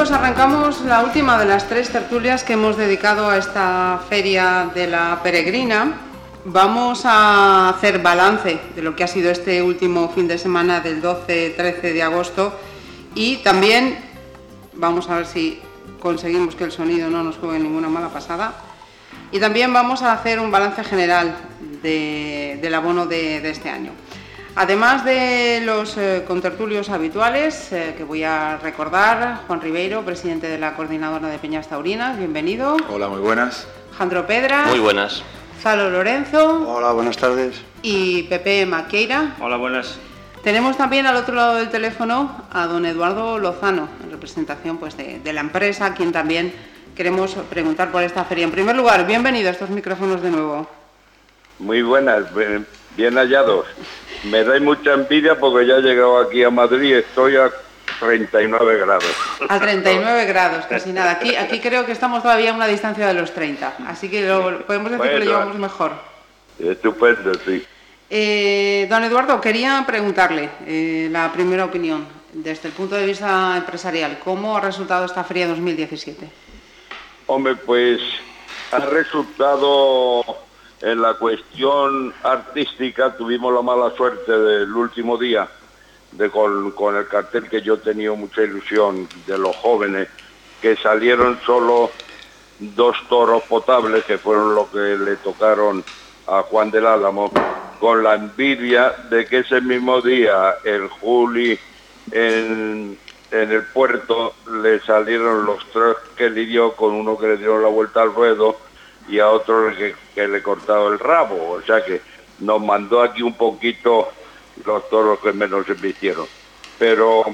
Saludos, arrancamos la última de las tres tertulias que hemos dedicado a esta feria de la peregrina. Vamos a hacer balance de lo que ha sido este último fin de semana del 12-13 de agosto y también vamos a ver si conseguimos que el sonido no nos juegue ninguna mala pasada. Y también vamos a hacer un balance general del abono de este año. Además de los eh, contertulios habituales eh, que voy a recordar, Juan Ribeiro, presidente de la Coordinadora de Peñas Taurinas, bienvenido. Hola, muy buenas. Jandro Pedra. Muy buenas. Zalo Lorenzo. Hola, buenas tardes. Y Pepe Maqueira. Hola, buenas. Tenemos también al otro lado del teléfono a don Eduardo Lozano, en representación pues, de, de la empresa, a quien también queremos preguntar por esta feria. En primer lugar, bienvenido a estos micrófonos de nuevo. Muy buenas, bien hallados. Me da mucha envidia porque ya he llegado aquí a Madrid, estoy a 39 grados. A 39 grados, casi nada. Aquí, aquí creo que estamos todavía a una distancia de los 30, así que podemos decir que lo llevamos mejor. Estupendo, sí. Eh, don Eduardo, quería preguntarle eh, la primera opinión desde el punto de vista empresarial. ¿Cómo ha resultado esta feria 2017? Hombre, pues ha resultado en la cuestión artística tuvimos la mala suerte del último día de con, el cartel que yo tenía mucha ilusión de los jóvenes que salieron solo dos toros potables que fueron los que le tocaron a Juan del Álamo con la envidia de que ese mismo día el Juli en, en el puerto le salieron los tres que lidió con uno que le dieron la vuelta al ruedo y a otro que, que le cortado el rabo. O sea que nos mandó aquí un poquito los toros que menos se vistieron. Pero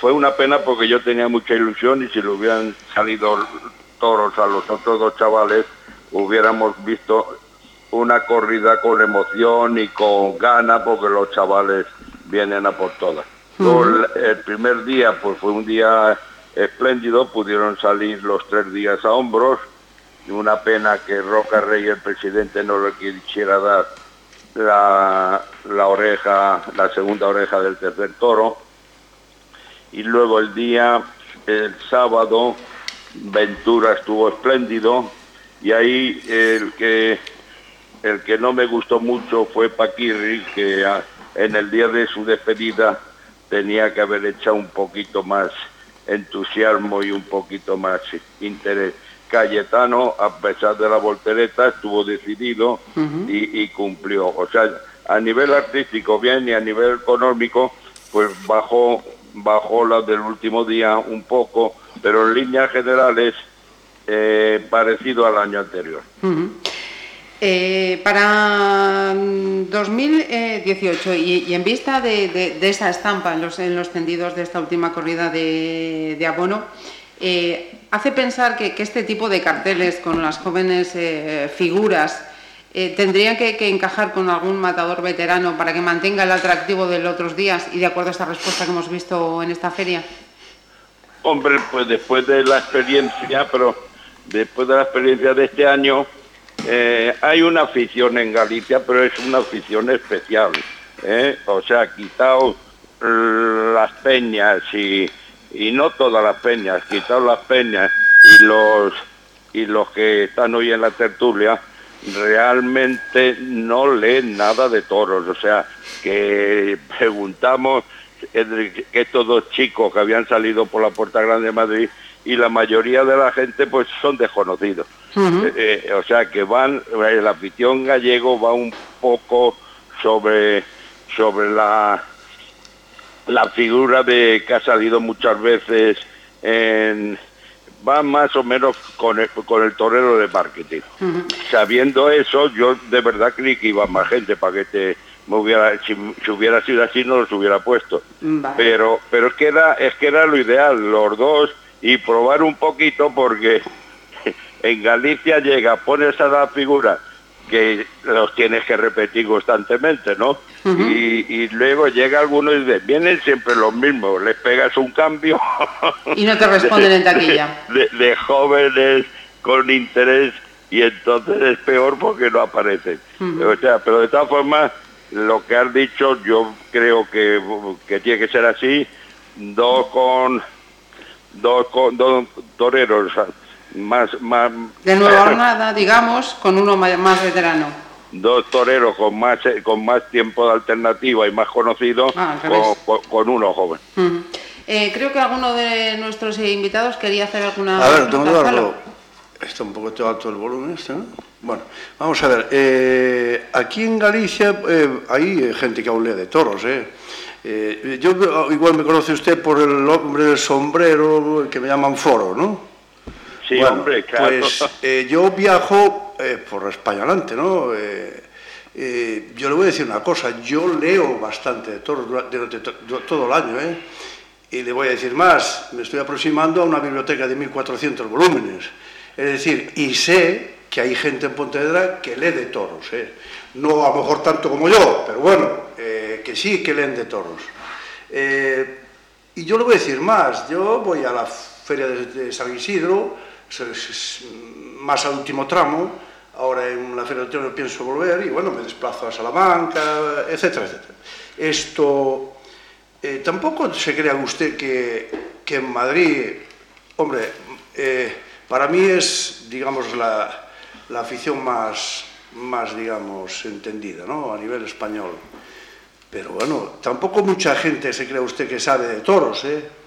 fue una pena porque yo tenía mucha ilusión y si le hubieran salido toros a los otros dos chavales, hubiéramos visto una corrida con emoción y con gana porque los chavales vienen a por todas. El primer día pues fue un día espléndido, pudieron salir los tres días a hombros, una pena que Roca Rey, el presidente, no le quisiera dar la, la oreja, la segunda oreja del tercer toro. Y luego el día, el sábado, Ventura estuvo espléndido y ahí el que el que no me gustó mucho fue Paquirri, que en el día de su despedida tenía que haber echado un poquito más entusiasmo y un poquito más interés. Cayetano, a pesar de la voltereta, estuvo decidido y, cumplió. O sea, a nivel artístico bien y a nivel económico, pues bajó, bajó la del último día un poco, pero en líneas generales eh, parecido al año anterior. Eh, para 2018 y, en vista de, esa estampa en los, en los tendidos de esta última corrida de, abono, eh, hace pensar que, este tipo de carteles con las jóvenes eh, figuras eh, tendrían que, encajar con algún matador veterano para que mantenga el atractivo de los otros días y de acuerdo a esta respuesta que hemos visto en esta feria? Hombre, pues después de la experiencia, pero después de la experiencia de este año, eh, hay una afición en Galicia, pero es una afición especial. O sea, quitado las peñas y y no todas las peñas, quitado las peñas y los y los que están hoy en la tertulia realmente no leen nada de toros, o sea, que preguntamos que estos dos chicos que habían salido por la Puerta Grande de Madrid y la mayoría de la gente pues son desconocidos. Eh, eh, o sea que van, el afición gallego va un poco sobre, sobre la la figura de que ha salido muchas veces en va más o menos con el, con el torero de marketing. Sabiendo eso, yo de verdad creí que iba más gente para que te me hubiera si, hubiera sido así no los hubiera puesto. Pero pero es que era es que era lo ideal los dos y probar un poquito porque en Galicia llega pones a la figura que los tienes que repetir constantemente, ¿no? y, luego llega alguno y dice, vienen siempre los mismos, les pegas un cambio. y no te responden en taquilla. De, jóvenes con interés y entonces es peor porque no aparecen. O sea, pero de todas formas, lo que has dicho yo creo que, que tiene que ser así, dos con dos, dos toreros más, más... De nueva jornada, digamos, con uno más veterano. Dos toreros con más con más tiempo de alternativa y más conocidos ah, con, uno joven. Eh, creo que alguno de nuestros invitados quería hacer alguna... A ver, don Eduardo, está un poco alto el volumen este, ¿no? Bueno, vamos a ver, eh, aquí en Galicia eh, hay gente que aún lee de toros, ¿eh? Eh, yo igual me conoce usted por el hombre del sombrero que me llaman foro, ¿no? Sí, hombre, claro. Pues eh, yo viajo eh, por España adelante, ¿no? yo le voy a decir una cosa, yo leo bastante de toros durante todo el año, ¿eh? Y le voy a decir más, me estoy aproximando a una biblioteca de 1.400 volúmenes. Es decir, y sé que hay gente en Pontevedra que lee de toros, ¿eh? no a lo mejor tanto como yo, pero bueno, eh, que sí que leen de toros. Eh, y yo le voy a decir más, yo voy a la feria de, San Isidro, máis ao último tramo, ahora en la Ferroterra pienso volver, e, bueno, me desplazo a Salamanca, etcétera, etcétera. Esto, eh, tampouco se crea usted que, que en Madrid, hombre, eh, para mí es, digamos, la, la afición más, más, digamos, entendida, ¿no?, a nivel español. Pero, bueno, tampoco mucha gente se crea usted que sabe de toros, ¿eh?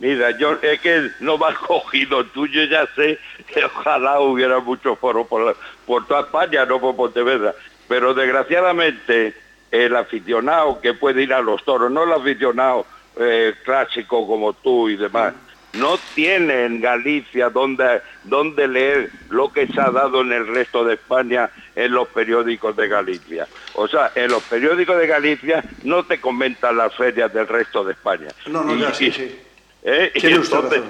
Mira, yo es que no me has cogido tuyo, ya sé que ojalá hubiera mucho foro por, por toda España, no por Pontevedra. Pero desgraciadamente el aficionado que puede ir a los toros, no el aficionado eh, clásico como tú y demás, no tiene en Galicia donde, donde leer lo que se ha dado en el resto de España en los periódicos de Galicia. O sea, en los periódicos de Galicia no te comentan las ferias del resto de España. No, no, ya, sí, sí. ¿Eh? Y, entonces,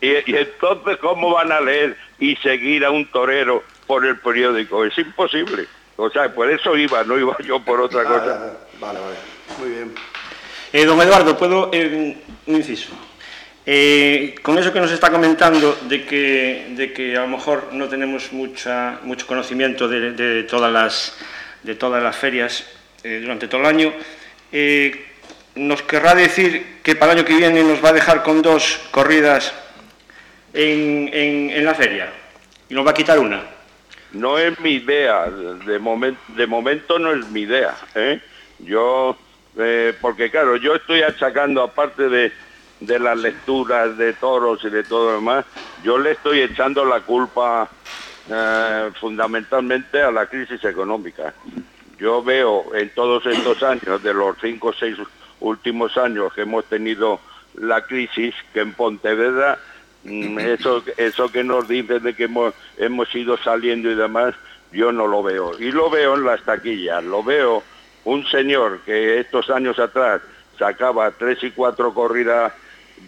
y, entonces, ¿cómo van a leer y seguir a un torero por el periódico? Es imposible. O sea, por eso iba, no iba yo por otra cosa. Vale, vale. Muy bien. Eh, don Eduardo, ¿puedo eh, un inciso? Eh, con eso que nos está comentando de que, de que a lo mejor no tenemos mucha, mucho conocimiento de, todas, las, de todas las ferias eh, durante todo el año, eh, ¿nos querrá decir que para el año que viene nos va a dejar con dos corridas en, en, la feria y nos va a quitar una? No es mi idea, de, moment, de momento no es mi idea. Yo, porque claro, yo estoy achacando aparte de de las lecturas de toros y de todo lo demás, yo le estoy echando la culpa eh, fundamentalmente a la crisis económica. Yo veo en todos estos años, de los cinco o seis últimos años que hemos tenido la crisis, que en Pontevedra, mm, eso, eso que nos dicen de que hemos, hemos ido saliendo y demás, yo no lo veo. Y lo veo en las taquillas, lo veo un señor que estos años atrás sacaba tres y cuatro corridas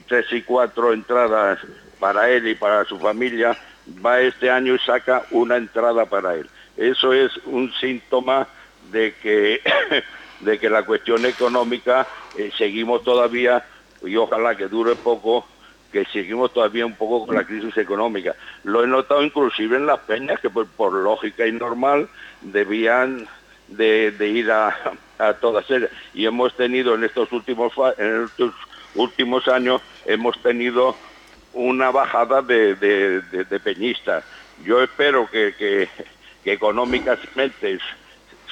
tres y cuatro entradas para él y para su familia, va este año y saca una entrada para él. Eso es un síntoma de que, de que la cuestión económica eh, seguimos todavía, y ojalá que dure poco, que seguimos todavía un poco con la crisis económica. Lo he notado inclusive en las peñas que por, lógica y normal debían de, ir a, a, todas ellas. Y hemos tenido en estos últimos, en estos últimos años hemos tenido una bajada de, peñistas. Yo espero que, económicamente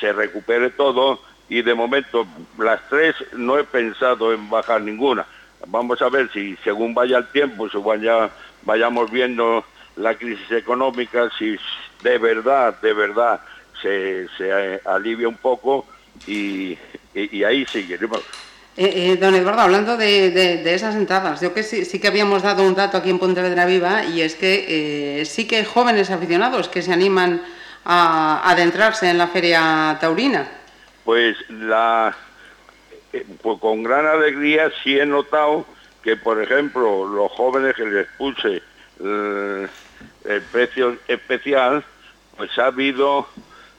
se recupere todo y de momento las tres no he pensado en bajar ninguna. Vamos a ver si según vaya el tiempo, si vaya, vayamos viendo la crisis económica, si de verdad, de verdad se, alivia un poco y, ahí seguiremos. Eh, eh, don Eduardo, hablando de, esas entradas, yo que sí, sí, que habíamos dado un dato aquí en Pontevedra Viva y es que eh, sí que hay jóvenes aficionados que se animan a, adentrarse en la feria taurina. Pues, la, pues con gran alegría sí he notado que, por ejemplo, los jóvenes que les puse el precio especial, pues ha habido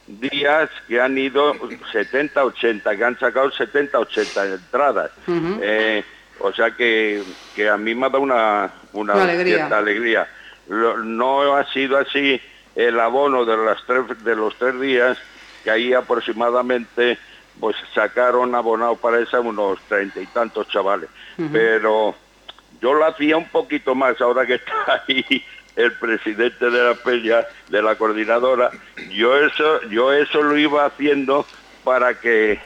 días que han ido 70, 80, que han sacado 70, 80 entradas. Eh, o sea que, que, a mí me ha dado una, una, alegría. cierta alegría. no ha sido así el abono de, las tres, de los tres días, que ahí aproximadamente pues sacaron abonados para esa unos treinta y tantos chavales. Pero yo lo hacía un poquito más ahora que está ahí el presidente de la peña, de la coordinadora, yo eso, yo eso lo iba haciendo para que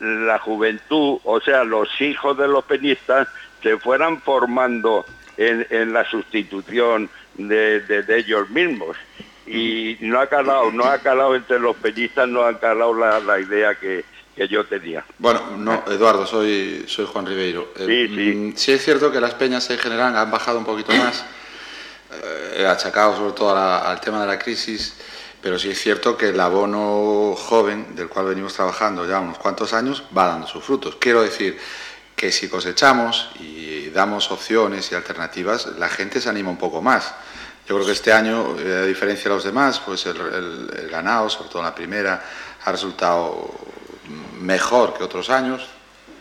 la juventud, o sea, los hijos de los peñistas, se fueran formando en, la sustitución de, ellos mismos. Y no ha calado, no ha calado entre los peñistas, no ha calado la, idea que, yo tenía. Bueno, no, Eduardo, soy, soy Juan Ribeiro. Sí, eh, sí. Mm, sí es cierto que las peñas en general han bajado un poquito más, eh, achacado sobre todo al tema de la crisis, pero sí es cierto que el abono joven, del cual venimos trabajando ya unos cuantos años, va dando sus frutos. Quiero decir que si cosechamos y damos opciones y alternativas, la gente se anima un poco más. Yo creo que este año, eh, a diferencia de los demás, pues el, ganado, sobre todo en la primera, ha resultado mejor que otros años.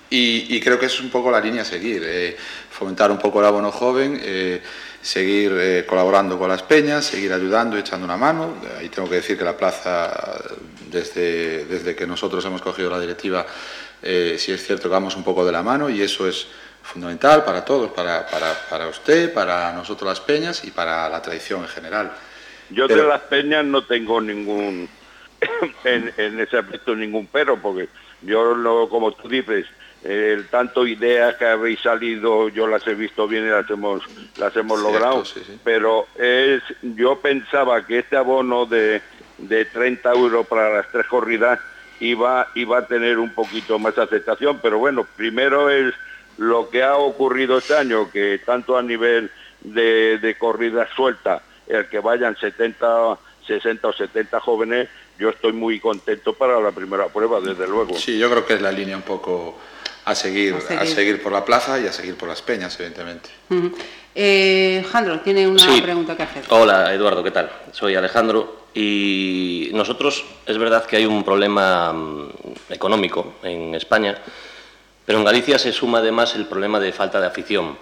Y, creo que es un poco la línea a seguir, eh, fomentar un poco el abono joven, eh, seguir colaborando con las peñas, seguir ayudando, echando una mano. Ahí tengo que decir que la plaza, desde, desde que nosotros hemos cogido la directiva, si es cierto que vamos un poco de la mano y eso es fundamental para todos, para, para, usted, para nosotros las peñas y para la tradición en general. Yo de las peñas no tengo ningún, en, ese aspecto ningún pero, porque yo, lo, como tú dices, el tanto ideas que habéis salido, yo las he visto bien y las hemos, las hemos logrado, pero es, yo pensaba que este abono de, de 30 euros para las tres corridas iba, iba a tener un poquito más aceptación, pero bueno, primero es lo que ha ocurrido este año, que tanto a nivel de, de corrida suelta, el que vayan 70, 60 o 70 jóvenes, yo estoy muy contento para la primera prueba, desde luego. Sí, yo creo que es la línea un poco a seguir, a seguir, por la plaza y a seguir por las peñas, evidentemente. Eh, Alejandro, tiene una pregunta que hacer. Hola, Eduardo, ¿qué tal? Soy Alejandro y nosotros es verdad que hay un problema mm, económico en España, pero en Galicia se suma además el problema de falta de afición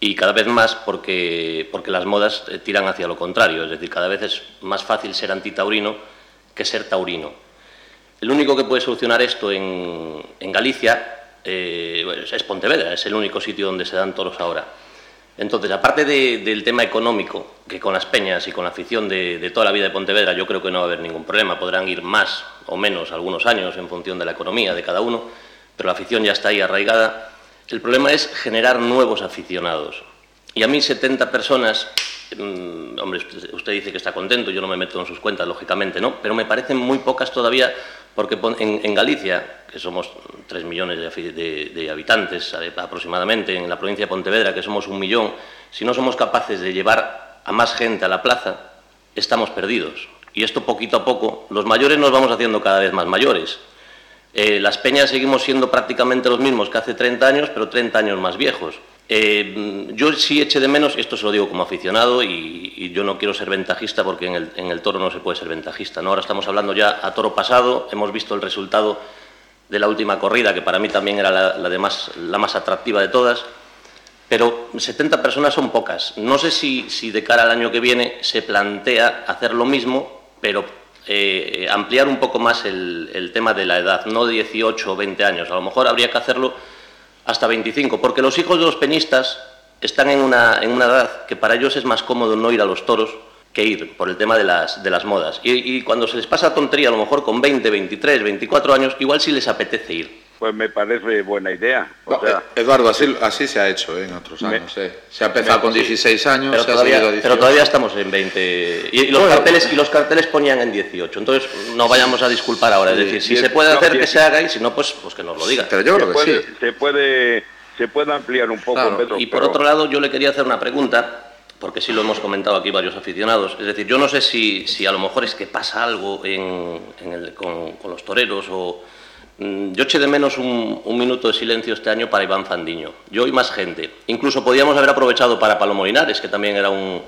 y cada vez más porque, porque las modas eh, tiran hacia lo contrario, es decir, cada vez es más fácil ser antitaurino que ser taurino. El único que puede solucionar esto en, en Galicia eh, es Pontevedra, es el único sitio donde se dan toros ahora. Entonces, aparte del tema económico, que con las peñas y con la afición de, toda la vida de Pontevedra yo creo que no va a haber ningún problema, podrán ir más o menos algunos años en función de la economía de cada uno, pero la afición ya está ahí arraigada. El problema es generar nuevos aficionados. Y a mí 70 personas, mm, hombre, usted dice que está contento, yo no me meto en sus cuentas, lógicamente, ¿no? Pero me parecen muy pocas todavía porque en, Galicia, que somos 3 millones de, habitantes aproximadamente, en la provincia de Pontevedra, que somos un millón, si no somos capaces de llevar a más gente a la plaza, estamos perdidos. Y esto poquito a poco, los mayores nos vamos haciendo cada vez más mayores. Eh, las peñas seguimos siendo prácticamente los mismos que hace 30 años, pero 30 años más viejos. Eh, yo sí eché de menos, esto se lo digo como aficionado y, yo no quiero ser ventajista porque en el, toro no se puede ser ventajista. ¿no? Ahora estamos hablando ya a toro pasado, hemos visto el resultado de la última corrida, que para mí también era la, más, la más atractiva de todas, pero 70 personas son pocas. No sé si, si de cara al año que viene se plantea hacer lo mismo, pero eh, ampliar un poco más el, tema de la edad, no 18 o 20 años. A lo mejor habría que hacerlo hasta 25, porque los hijos de los peñistas están en una, en una edad que para ellos es más cómodo no ir a los toros que ir por el tema de las, de las modas. Y, y cuando se les pasa tontería, a lo mejor con 20, 23, 24 años, igual sí les apetece ir. Pues me parece buena idea. Eduardo, así, así se ha hecho ¿eh? en otros años. Eh. Se ha empezado con 16 años, pero, todavía, pero todavía estamos en 20 y, los carteles, y los carteles ponían en 18. Entonces no vayamos a disculpar ahora. es decir, si se puede hacer, que se haga y si no, pues, pues que nos lo diga. Pero yo creo que sí. Se puede, se puede ampliar un poco. y por otro lado, yo le quería hacer una pregunta porque sí lo hemos comentado aquí varios aficionados. Es decir, yo no sé si, si a lo mejor es que pasa algo en, el, con, con los toreros o yo eché de menos un, minuto de silencio este año para Iván Fandiño. Yo y más gente. Incluso podíamos haber aprovechado para Palomo Linares, que también era un,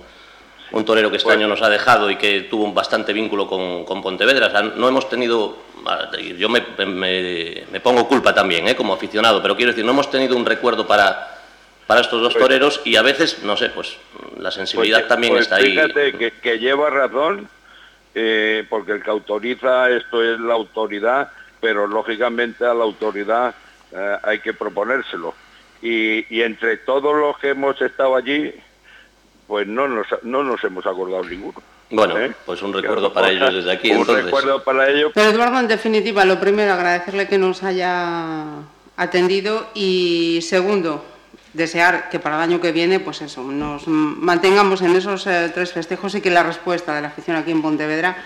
torero que este año nos ha dejado y que tuvo un bastante vínculo con, Pontevedra. no hemos tenido, yo me, pongo culpa también ¿eh? como aficionado, pero quiero decir, no hemos tenido un recuerdo para, para estos dos pues toreros y a veces, no sé, pues la sensibilidad pues, también pues está ahí. Fíjate que, que lleva razón, eh, porque el que autoriza esto es la autoridad pero lógicamente a la autoridad eh, hay que proponérselo. y, entre todos los que hemos estado allí, pues no nos, no nos hemos acordado ninguno. Bueno, ¿Eh? pues un recuerdo para ellos desde aquí. Un recuerdo para ellos. Pero Eduardo, en definitiva, lo primero, agradecerle que nos haya atendido y segundo, desear que para el año que viene, pues eso, nos mantengamos en esos eh, tres festejos y que la respuesta de la afición aquí en Pontevedra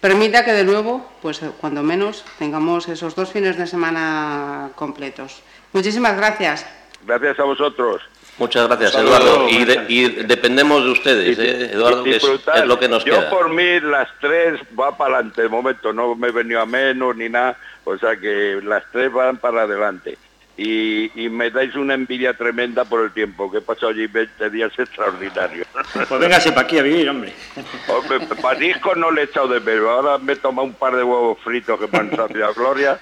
permita que de nuevo, pues eh, cuando menos, tengamos esos dos fines de semana completos. Muchísimas gracias. Gracias a vosotros. Muchas gracias, Eduardo. Y, dependemos de ustedes, ¿eh? Eduardo, que es, lo que nos Yo queda. Yo por mí las tres va para adelante, de momento no me he venido a menos ni nada, o sea que las tres van para adelante y, me dais una envidia tremenda por el tiempo, que he pasado allí 20 días extraordinarios. Pues véngase para aquí a vivir, hombre. hombre para disco no le he echado de pelo, ahora me he tomado un par de huevos fritos que me han sabido gloria.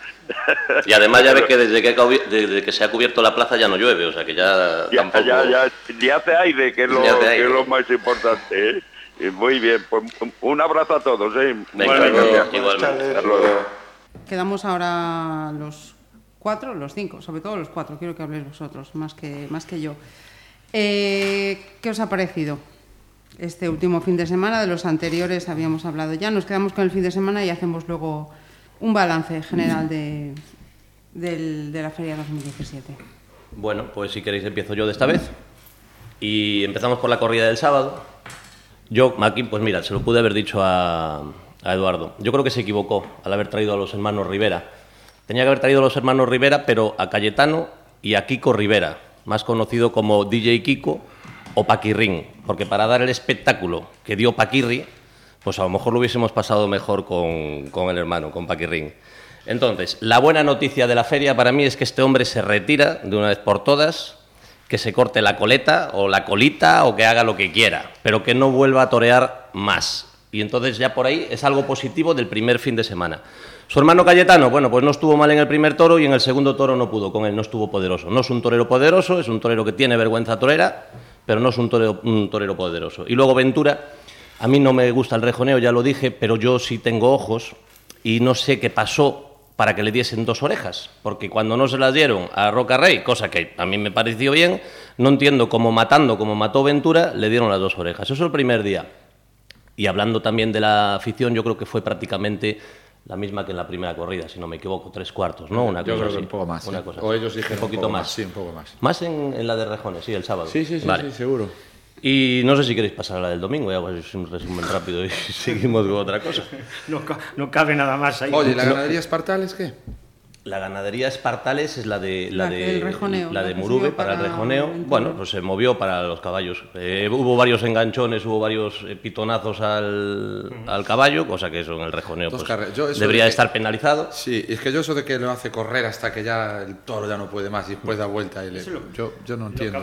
Y además ya ves que desde que, desde que se ha cubierto la plaza ya no llueve, o sea que ya, ya tampoco... Ya, ya, hace aire, que es lo, que es lo más importante, ¿eh? muy bien, pues un abrazo a todos, ¿eh? igualmente. Quedamos ahora los cuatro, los cinco, sobre todo los cuatro, quiero que habléis vosotros, más que, más que yo. Eh, ¿Qué os ha parecido este último fin de semana? De los anteriores habíamos hablado ya, nos quedamos con el fin de semana y hacemos luego un balance general de, de la Feria 2017. Bueno, pues si queréis empiezo yo de esta vez. Y empezamos por la corrida del sábado. Yo, aquí, pues mira, se lo pude haber dicho a, a Eduardo. Yo creo que se equivocó al haber traído a los hermanos Rivera Tenía que haber traído los hermanos Rivera, pero a Cayetano y a Kiko Rivera, más conocido como DJ Kiko o Paquirrín, porque para dar el espectáculo que dio Paquirri, pues a lo mejor lo hubiésemos pasado mejor con, con el hermano, con Paquirrín. Entonces, la buena noticia de la feria para mí es que este hombre se retira de una vez por todas, que se corte la coleta o la colita o que haga lo que quiera, pero que no vuelva a torear más. Y entonces ya por ahí es algo positivo del primer fin de semana. Su hermano Cayetano, bueno, pues no estuvo mal en el primer toro y en el segundo toro no pudo con él, no estuvo poderoso. No es un torero poderoso, es un torero que tiene vergüenza torera, pero no es un torero, un torero poderoso. Y luego Ventura, a mí no me gusta el rejoneo, ya lo dije, pero yo sí tengo ojos y no sé qué pasó para que le diesen dos orejas, porque cuando no se las dieron a Roca Rey, cosa que a mí me pareció bien, no entiendo cómo matando, como mató Ventura, le dieron las dos orejas. Eso es el primer día. Y hablando también de la afición, yo creo que fue prácticamente la misma que en la primera corrida, si no me equivoco, tres cuartos, ¿no? Una Yo creo que un poco más. o ellos dijeron un poquito más. Sí, un poco más. Más en, la de Rejones, sí, el sábado. Sí, sí, sí, sí, seguro. Y no sé si queréis pasar a la del domingo, ya pues es un resumen rápido y seguimos con otra cosa. No, no cabe nada más ahí. Oye, ¿la ganadería Espartales qué? La ganadería Espartales es la de la, de la de Murube para, el rejoneo. Bueno, pues se movió para los caballos. Eh, hubo varios enganchones, hubo varios eh, pitonazos al, al, caballo, cosa que eso en el rejoneo pues, debería estar penalizado. Sí, es que yo eso de que lo hace correr hasta que ya el toro ya no puede más y después da vuelta. Y yo, yo no entiendo.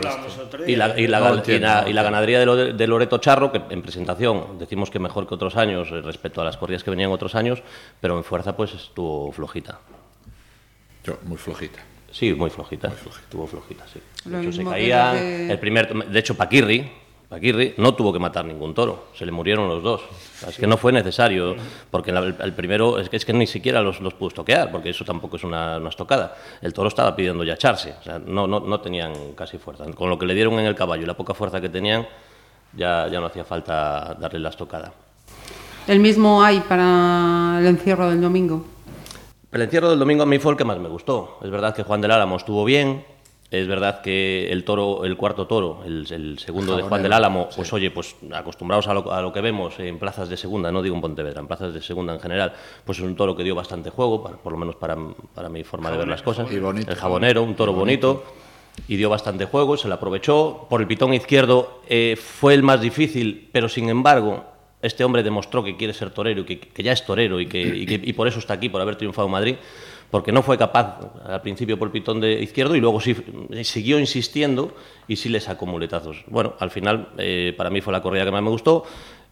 Y la, y, la, y, la, ganadería de, Loreto Charro, que en presentación decimos que mejor que otros años eh, respecto a las corridas que venían otros años, pero en fuerza pues estuvo flojita. Yo, muy flojita. Sí, muy flojita. Estuvo flojita, sí. De hecho, se caía el primer... De hecho, Paquirri, Paquirri no tuvo que matar ningún toro, se le murieron los dos. Es que no fue necesario, porque el, primero es que, es que ni siquiera los, los pudo toquear, porque eso tampoco es una, una, estocada. El toro estaba pidiendo ya echarse, o sea, no, no, no tenían casi fuerza. Con lo que le dieron en el caballo y la poca fuerza que tenían, ya, ya no hacía falta darle la estocada. ¿El mismo hay para el encierro del domingo? El encierro del domingo a mí fue el que más me gustó. Es verdad que Juan del Álamo estuvo bien, es verdad que el toro, el cuarto toro, el, segundo de Juan del Álamo, pues oye, pues acostumbrados a lo, que vemos en plazas de segunda, no digo en Pontevedra, en plazas de segunda en general, pues es un toro que dio bastante juego, por lo menos para, mi forma de ver las cosas. el jabonero, un toro bonito. y dio bastante juego, se lo aprovechó. Por el pitón izquierdo eh, fue el más difícil, pero sin embargo este hombre demostró que quiere ser torero y que, ya es torero y que, por eso está aquí, por haber triunfado en Madrid, porque no fue capaz al principio por pitón de izquierdo y luego sí siguió insistiendo y sí le sacó muletazos. Bueno, al final eh, para mí fue la corrida que más me gustó.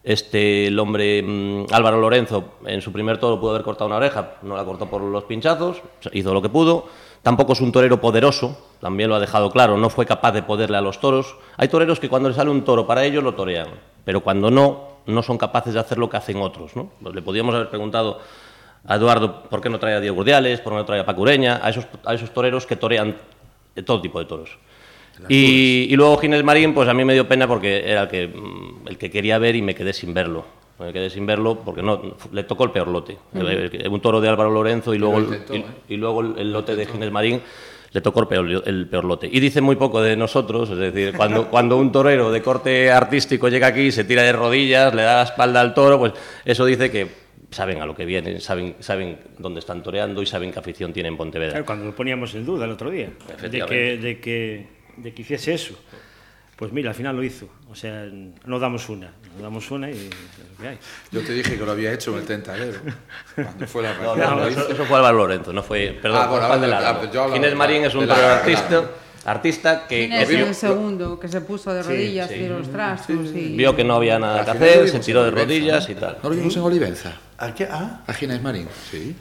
Este, el hombre mm, Álvaro Lorenzo en su primer toro pudo haber cortado una oreja, no la cortó por los pinchazos, hizo lo que pudo. Tampoco es un torero poderoso, también lo ha dejado claro, no fue capaz de poderle a los toros. Hay toreros que cuando le sale un toro para ellos lo torean, pero cuando no, no son capaces de hacer lo que hacen otros. ¿no? Le podríamos haber preguntado a Eduardo por qué no trae a Diego Urdiales, por qué no trae a Pacureña, a esos, a esos toreros que torean todo tipo de toros. Y, y luego Ginés Marín, pues a mí me dio pena porque era el que, mm, el que quería ver y me quedé sin verlo. Me quedé sin verlo porque no le tocó el peor lote. Eh, Un toro de Álvaro Lorenzo y luego, el- y, ¿eh? y luego el, el lote de Ginés Marín le tocó el peor, el peor lote. Y dice muy poco de nosotros, es decir, cuando, cuando un torero de corte artístico llega aquí, se tira de rodillas, le da la espalda al toro, pues eso dice que saben a lo que vienen, saben, saben dónde están toreando y saben qué afición tiene en Pontevedra. Claro, cuando lo poníamos en duda el otro día, de que, de, que, de que hiciese eso. Pues mira, al final lo hizo. O sea, no damos una, no damos una y es lo que hay. Yo te dije que lo había hecho en el tentadero. Cuando fue la No, primera no, lo eso, eso fue Álvaro Lorenzo, no fue. Perdón, Ah, bueno, Juan de hablo- Ginés Marín es un la- la- artista, artista que, Inés que en vio, el segundo, que se puso de rodillas sí. y los trastos. y... vio que no había nada que hacer, se vimos tiró de en Olivenza, rodillas ¿no? y tal. ¿No lo vimos en Olivenza? ¿A qué? Ah, A Ginés Marín, sí.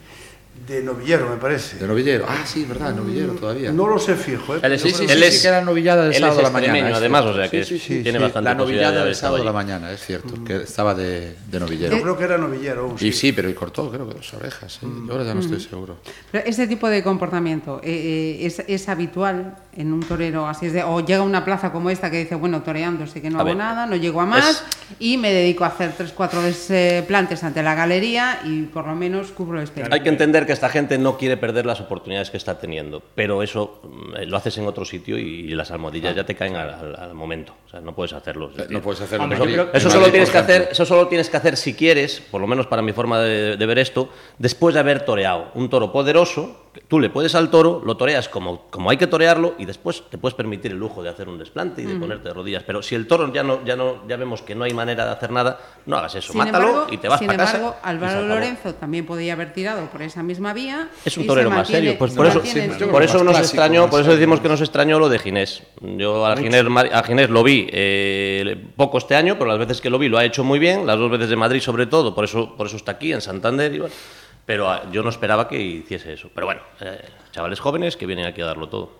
De novillero, me parece. De novillero. Ah, sí, verdad, novillero todavía. No lo sé fijo, ¿eh? Él es, Sí, sí, él sí, es- que era novillada del sábado a la mañana, además, o sea que Sí, sí, sí, tiene sí. bastante La novillada del sábado a la mañana, es cierto, que estaba de, de novillero. Yo creo que era novillero. Y sí, pero y cortó, creo que dos orejas. ¿eh? Yo ahora ya no estoy seguro. Pero ese tipo de comportamiento eh, eh, es, es habitual en un torero, así es de, o llega a una plaza como esta que dice, bueno, toreando sé que no A hago ver, nada, no llego a más y me dedico a hacer tres, cuatro desplantes ante la galería y por lo menos cubro el exterior. Hay que entender que esta gente no quiere perder las oportunidades que está teniendo, pero eso mm, eh, lo haces en otro sitio y las almohadillas ya te caen al, al- al momento. O sea, no puedes hacerlo. es Eh, decir, No puedes hacerlo Eso Madrid, solo, tienes que hacer, eso solo tienes que hacer si quieres, por lo menos para mi forma de, de ver esto, después de haber toreado un toro poderoso, tú le puedes al toro, lo toreas como, como hay que torearlo y después te puedes permitir el lujo de hacer un desplante y de ponerte de rodillas. Pero si el toro ya no, ya no, ya vemos que no hay manera de hacer nada, no hagas eso. Sin Mátalo embargo, y te vas sin para embargo, Álvaro. Lorenzo también podía haber tirado por esa misma vía. Es un torero se más serio. Pues por eso, por eso nos clásico, extrañó, por eso decimos ¿no? que nos extrañó lo de Ginés. Yo a Ginés, a Ginés lo vi eh, poco este año, pero las veces que lo vi lo ha hecho muy bien, las dos veces de Madrid sobre todo, por eso, por eso está aquí en Santander. y bueno, pero ah, yo no esperaba que hiciese eso. Pero bueno, eh, chavales jóvenes que vienen aquí a darlo todo.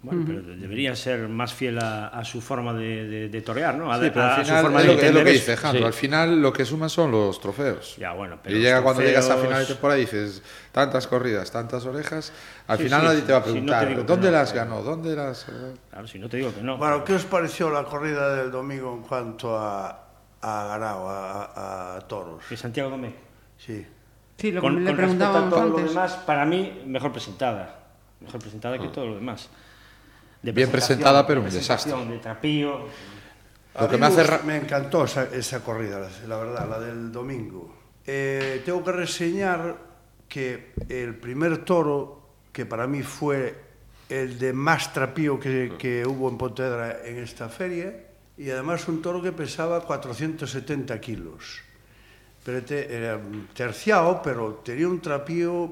Bueno, pero debería ser más fiel a, a su forma de, de- de torear, ¿no? A, Sí, pero a al su final forma es de lo, que, es lo que dice eso. Alejandro. Sí. Al final lo que suman son los trofeos. Ya, bueno, pero y llega cuando llegas a trofeos- final de temporada y dices tantas corridas, tantas orejas. Al Sí, final sí, nadie te va a no preguntar digo que dónde no, las pero- ganó, dónde las. eh? Claro, si no te digo que no. Bueno, ¿qué os pareció la corrida del domingo en cuanto a, a ganado, a, a- a toros? Que Santiago Domé. Sí. Sí, lo con, le con respecto a todo antes. lo demás, para mí, mejor presentada. Mejor presentada que ah. todo lo demás. De Bien presentada, pero un desastre. De trapío. Lo que me, hace... me encantó esa, esa corrida, la verdad, la del domingo. Eh, tengo que reseñar que el primer toro, que para mí fue el de más trapío que, ah. que hubo en Pontevedra en esta feria, y además un toro que pesaba 470 kilos. Pero te- era terciado, pero tenía un trapío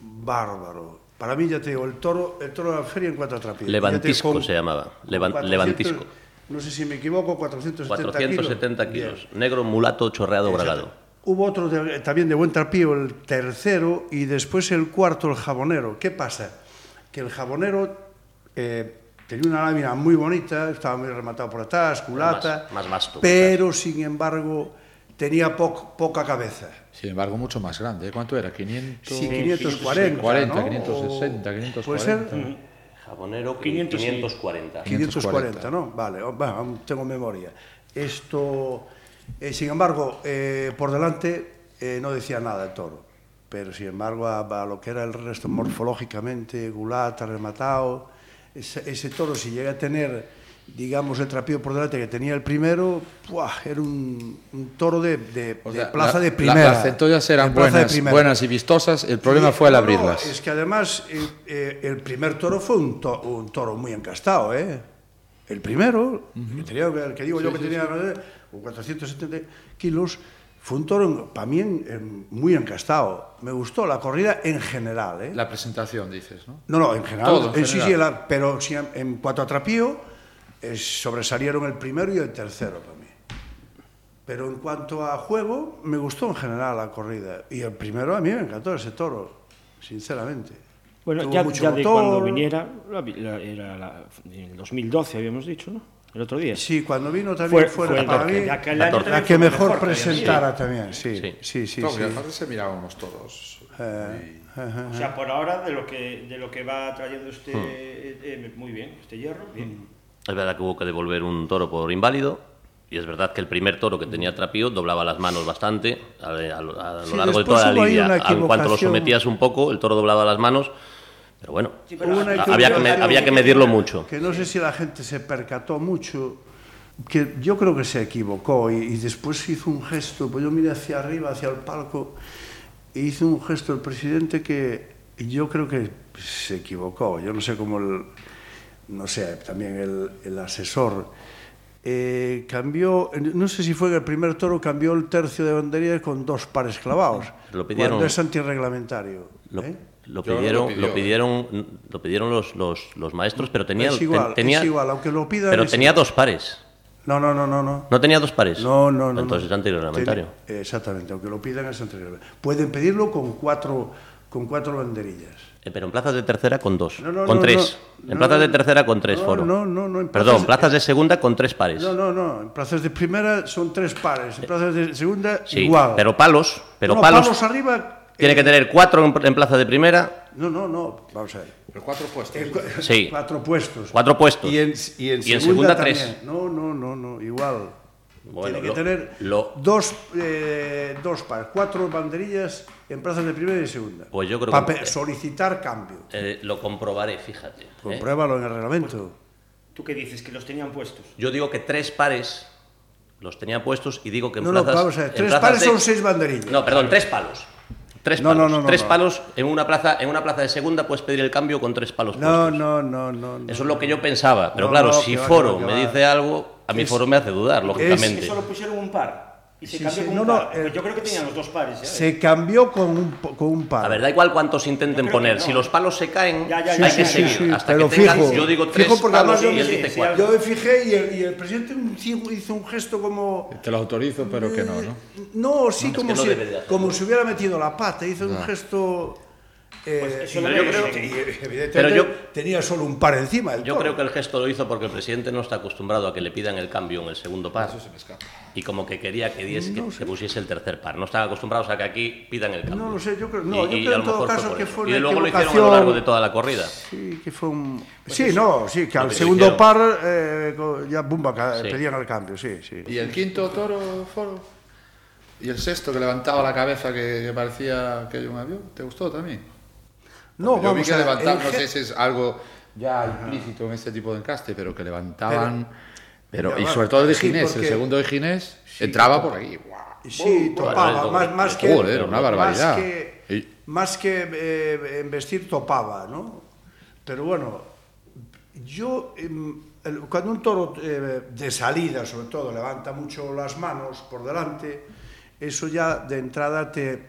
bárbaro. Para mí, ya te digo, el toro, el toro de la feria en cuatro trapíos. Levantisco digo, se llamaba, levan- 400, levantisco. No sé si me equivoco, 470, 470 kilos. kilos. Negro, mulato, chorreado, bragado. Hubo otro de- también de buen trapío, el tercero, y después el cuarto, el jabonero. ¿Qué pasa? Que el jabonero eh, tenía una lámina muy bonita, estaba muy rematado por atrás, culata, Más- más vasto, pero sin embargo tenía poc, poca cabeza. Sin embargo, mucho más grande. ¿eh? ¿Cuánto era? 500... Sí, 540, 40, ¿no? 560, 540. Puede ser... Jabonero 500, 540. 540, ¿no? Vale, bueno, tengo memoria. Esto, eh, sin embargo, eh, por delante eh, no decía nada el toro, pero sin embargo a, a lo que era el resto morfológicamente, gulata, rematado, ese, ese toro si llega a tener digamos, el trapío por delante que tenía el primero, ¡buah! era un, un toro de, de- O de sea, plaza la- de primera. Las centollas eran de de buenas, buenas y vistosas. El problema Sí, fue no, abrirlas. es que además el, eh, el primer toro fue un, to- un toro muy encastado, ¿eh? El primero, que tenía, el que digo yo que tenía eh, 470 kilos, fue un toro para mí en- en- muy encastado. Me gustó la corrida en general, ¿eh? La presentación, dices, ¿no? No, no, en general. Todo, en eh, sí, general. sí, la- pero sí, en, en cuanto a trapío, eh, sobresalieron el primero y el tercero para mí. Pero en cuanto a juego, me gustó en general la corrida. Y el primero a mí me encantó ese toro, sinceramente. Bueno, Tuvo ya, mucho ya de cuando viniera, la vi- la- era la- en el 2012 habíamos dicho, ¿no? el otro día. Sí, cuando vino también Fue- fuera fue para mí que- la, año también que fue mejor, mejor que presentara también, sí, Sí. sí, sí. no, sí. porque aparte se mirábamos todos. Eh, ajá. O sea, por ahora, de lo que, de lo que va trayendo este. eh, eh, muy bien, este hierro, bien. Es verdad que hubo que devolver un toro por inválido. Y es verdad que el primer toro que tenía trapío doblaba las manos bastante a, a- a lo Sí, largo de toda la lidia. En cuanto lo sometías un poco, el toro doblaba las manos. Pero bueno, Sí, pero había que, me- había que medirlo mucho. Que no sé si la gente se percató mucho, que yo creo que se equivocó y, y después hizo un gesto, pues yo miré hacia arriba, hacia el palco, e hizo un gesto el presidente que yo creo que se equivocó. Yo no sé cómo el, no sé, también el, el asesor eh, cambió, no sé si fue que el primer toro cambió el tercio de bandería con dos pares clavados, Lo pidieron- cuando es antirreglamentario. Lo, ¿eh? lo Yo no lo pidieron, lo ¿eh? pidieron, lo pidieron los, los, los maestros, pero tenía, es igual, ten- tenía, es igual, aunque lo pidan. pero tenía igual. dos pares. No, no, no, no, no. ¿No tenía dos pares? No, no, no. Entonces no. es antirreglamentario. Exactamente, aunque lo pidan es antirreglamentario. Pueden pedirlo con cuatro, con cuatro banderillas. Eh, pero en plazas de tercera con dos. No, no, con no, tres. no, en no, plazas de tercera con tres No, foro. no, no, no, en Perdón, plazas- plazas de segunda con tres pares. No, no, no. En plazas de primera son tres pares. En plazas de segunda, sí, igual. pero palos, pero No, palos, arriba. tiene eh, que tener cuatro en, en plaza de primera, No, no, no. Vamos a ver. Pero cuatro puestos. Eh, cu- Sí. Cuatro puestos. Cuatro puestos. Y en, y en Y en segunda, segunda, tres. también. No, no, no, no. Igual. Bueno, Tiene que lo- tener lo- dos, eh, dos pares, cuatro banderillas en plazas de primera y segunda. Pues yo creo Pa- que- solicitar cambio. eh, lo comprobaré, fíjate. ¿eh? Compruébalo en el reglamento. ¿Tú qué dices? Que los tenían puestos. Yo digo que tres pares los tenía puestos y digo que en No, no, plazas... vamos a ver, tres pares de- son seis banderillas. No, perdón, tres palos. Tres No, no, palos. no, no, tres no. palos en una plaza, en una plaza de segunda puedes pedir el cambio con tres palos No, puestos. no, no, no. no. Eso es lo que yo pensaba, pero No, claro, no, si Foro va, me va. dice algo, a mí Es- Foro me hace dudar, lógicamente. Que solo pusieron un par. Y se Sí, cambió sí, con no, un no, par. Pues eh, yo creo que tenían los dos pares. ¿eh? Se cambió con un, con un par. A ver, da igual cuántos intenten Yo poner. no. Si los palos se caen, Ya, ya, hay que seguir. sí, Hasta pero que tengan, fijo, yo digo tres fijo porque palos además y yo él me- dice sí, cuatro. Yo me fijé y el, y el presidente hizo- un gesto como... Te lo autorizo, pero que no, ¿no? No, sí, No, es como, que no si, como si hubiera metido la pata. Hizo un gesto... eh, Pues eso yo creo que- evidentemente Pero yo- tenía solo un par encima. el Yo toro. creo que el gesto lo hizo porque el presidente no está acostumbrado a que le pidan el cambio en el segundo par. Eso se me escapa. Y como que quería que, diese, que, que pusiese el tercer par. No están acostumbrados a que aquí pidan el cambio. No lo sé, yo creo, Y- no, yo y creo en todo caso que fue Y luego lo hicieron a lo largo de toda la corrida. Sí, que fue un... sí, no, sí, que al segundo hicieron. par eh, ya bumba, Sí. pedían el cambio, sí, sí. ¿Y el quinto toro, Foro? ¿Y el sexto que levantaba la cabeza que, que parecía que era un avión? ¿Te gustó también? No, Yo vi vamos que a ver, levantaban, no sé si es algo ya implícito en este tipo de encaste, pero que levantaban... Pero, Ya y sobre todo el de Sí, Ginés, porque- el segundo de Ginés, entraba por aquí. ¡guau! Sí, topaba, más, más que... Joder, una barbaridad. Más que, Y- más que eh, embestir topaba, ¿no? Pero bueno, yo, el- cuando un toro eh, de salida, sobre todo, levanta mucho las manos por delante, eso ya de entrada te,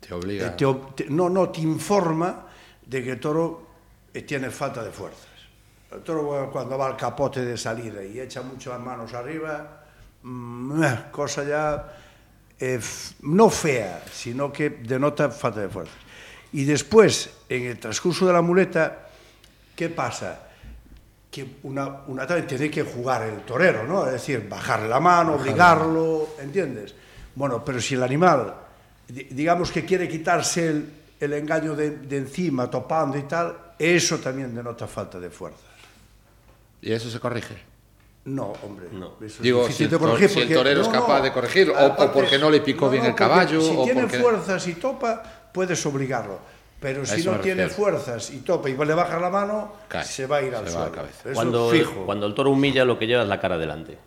Te obliga. Eh, te te- no, no, te informa de que el toro tiene falta de fuerzas. El toro cuando va al capote de salida y echa mucho las manos arriba, mm, eh, cosa ya eh, no fea, sino que denota falta de fuerzas. Y después, en el transcurso de la muleta, ¿qué pasa? Que una, una tiene que jugar el torero, ¿no? Es decir, bajarle la mano, obligarlo, ¿entiendes? Bueno, pero si el animal, di- digamos que quiere quitarse el, el engaño de, de encima, topando y tal, eso también denota falta de fuerzas. ¿Y eso se corrige? No, hombre. No. eso es Digo, difícil si el tor- corregir si el porque- torero es capaz de corregirlo, o- o porque no le picó bien el porque caballo, Si o tiene porque- fuerzas y topa, puedes obligarlo. Pero si no tiene fuerzas y topa y le bajas la mano, Cae, se va a ir al se va a la suelo. cabeza. Eso Cuando, es fijo. cuando el toro humilla, lo que lleva es la cara delante,